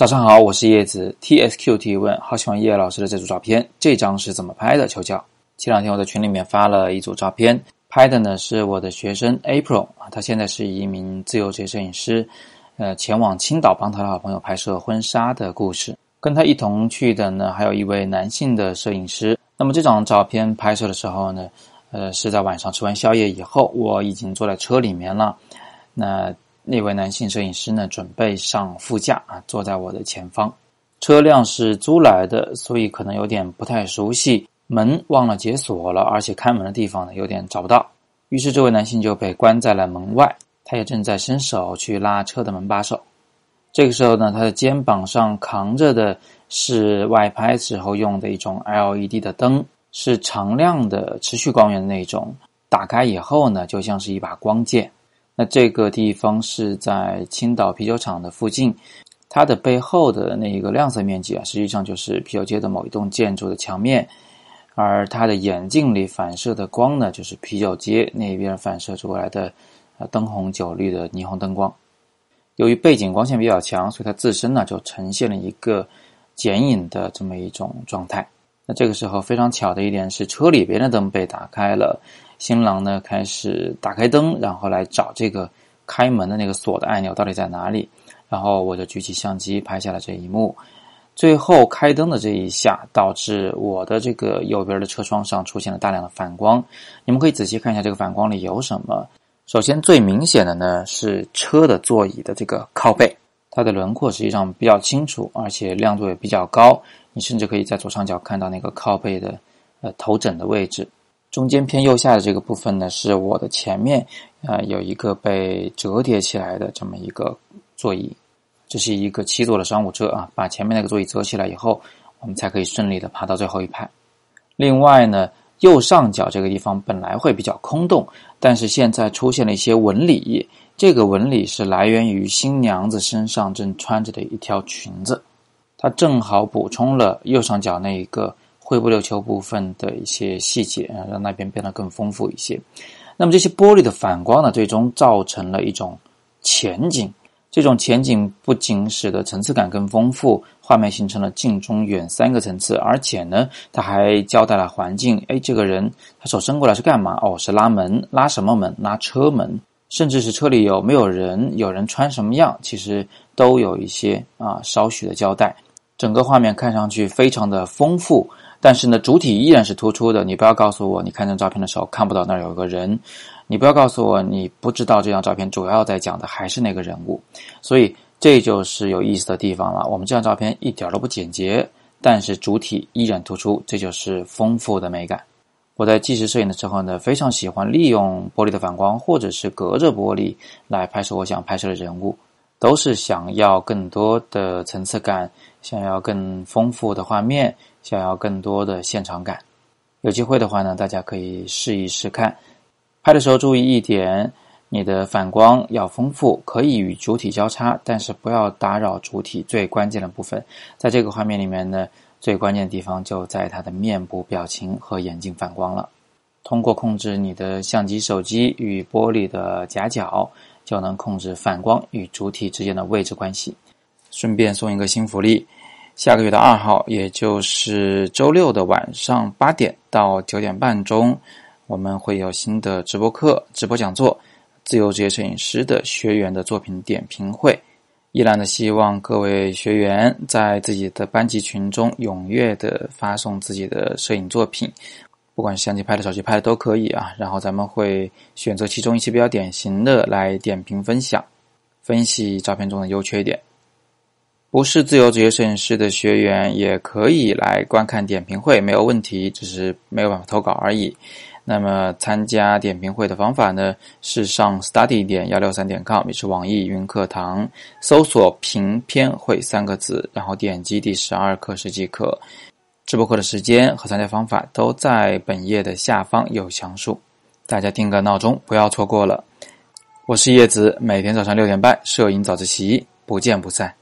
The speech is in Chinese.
早上好，我是叶子。TSQ 提问：好喜欢叶老师的这组照片，这张是怎么拍的？求教。前两天我在群里面发了一组照片，拍的呢是我的学生 April 啊，他现在是一名自由职业摄影师，呃，前往青岛帮他的好朋友拍摄婚纱的故事。跟他一同去的呢，还有一位男性的摄影师。那么这张照片拍摄的时候呢，呃，是在晚上吃完宵夜以后，我已经坐在车里面了。那那位男性摄影师呢，准备上副驾啊，坐在我的前方。车辆是租来的，所以可能有点不太熟悉。门忘了解锁了，而且开门的地方呢有点找不到。于是这位男性就被关在了门外，他也正在伸手去拉车的门把手。这个时候呢，他的肩膀上扛着的是外拍时候用的一种 LED 的灯，是常亮的、持续光源的那种。打开以后呢，就像是一把光剑。那这个地方是在青岛啤酒厂的附近，它的背后的那一个亮色面积啊，实际上就是啤酒街的某一栋建筑的墙面，而它的眼镜里反射的光呢，就是啤酒街那边反射出来的呃灯红酒绿的霓虹灯光。由于背景光线比较强，所以它自身呢就呈现了一个剪影的这么一种状态。那这个时候非常巧的一点是，车里边的灯被打开了。新郎呢开始打开灯，然后来找这个开门的那个锁的按钮到底在哪里。然后我就举起相机拍下了这一幕。最后开灯的这一下，导致我的这个右边的车窗上出现了大量的反光。你们可以仔细看一下这个反光里有什么。首先最明显的呢是车的座椅的这个靠背，它的轮廓实际上比较清楚，而且亮度也比较高。你甚至可以在左上角看到那个靠背的呃头枕的位置。中间偏右下的这个部分呢，是我的前面，啊，有一个被折叠起来的这么一个座椅，这是一个七座的商务车啊，把前面那个座椅折起来以后，我们才可以顺利的爬到最后一排。另外呢，右上角这个地方本来会比较空洞，但是现在出现了一些纹理，这个纹理是来源于新娘子身上正穿着的一条裙子，它正好补充了右上角那一个。灰不溜球部分的一些细节啊，让那边变得更丰富一些。那么这些玻璃的反光呢，最终造成了一种前景。这种前景不仅使得层次感更丰富，画面形成了近、中、远三个层次，而且呢，它还交代了环境。哎，这个人他手伸过来是干嘛？哦，是拉门，拉什么门？拉车门，甚至是车里有没有人，有人穿什么样，其实都有一些啊少许的交代。整个画面看上去非常的丰富。但是呢，主体依然是突出的。你不要告诉我，你看这张照片的时候看不到那儿有个人。你不要告诉我，你不知道这张照片主要在讲的还是那个人物。所以这就是有意思的地方了。我们这张照片一点都不简洁，但是主体依然突出，这就是丰富的美感。我在纪实摄影的时候呢，非常喜欢利用玻璃的反光，或者是隔着玻璃来拍摄我想拍摄的人物，都是想要更多的层次感，想要更丰富的画面。想要更多的现场感，有机会的话呢，大家可以试一试看。拍的时候注意一点，你的反光要丰富，可以与主体交叉，但是不要打扰主体最关键的部分。在这个画面里面呢，最关键的地方就在它的面部表情和眼睛反光了。通过控制你的相机、手机与玻璃的夹角，就能控制反光与主体之间的位置关系。顺便送一个新福利。下个月的二号，也就是周六的晚上八点到九点半钟，我们会有新的直播课、直播讲座，自由职业摄影师的学员的作品点评会。依然的希望各位学员在自己的班级群中踊跃的发送自己的摄影作品，不管是相机拍的、手机拍的都可以啊。然后咱们会选择其中一些比较典型的来点评分享，分析照片中的优缺点。不是自由职业摄影师的学员也可以来观看点评会，没有问题，只是没有办法投稿而已。那么参加点评会的方法呢？是上 study 点幺六三点 com，也是网易云课堂，搜索“评片会”三个字，然后点击第十二课时即可。直播课的时间和参加方法都在本页的下方有详述，大家定个闹钟，不要错过了。我是叶子，每天早上六点半摄影早自习，不见不散。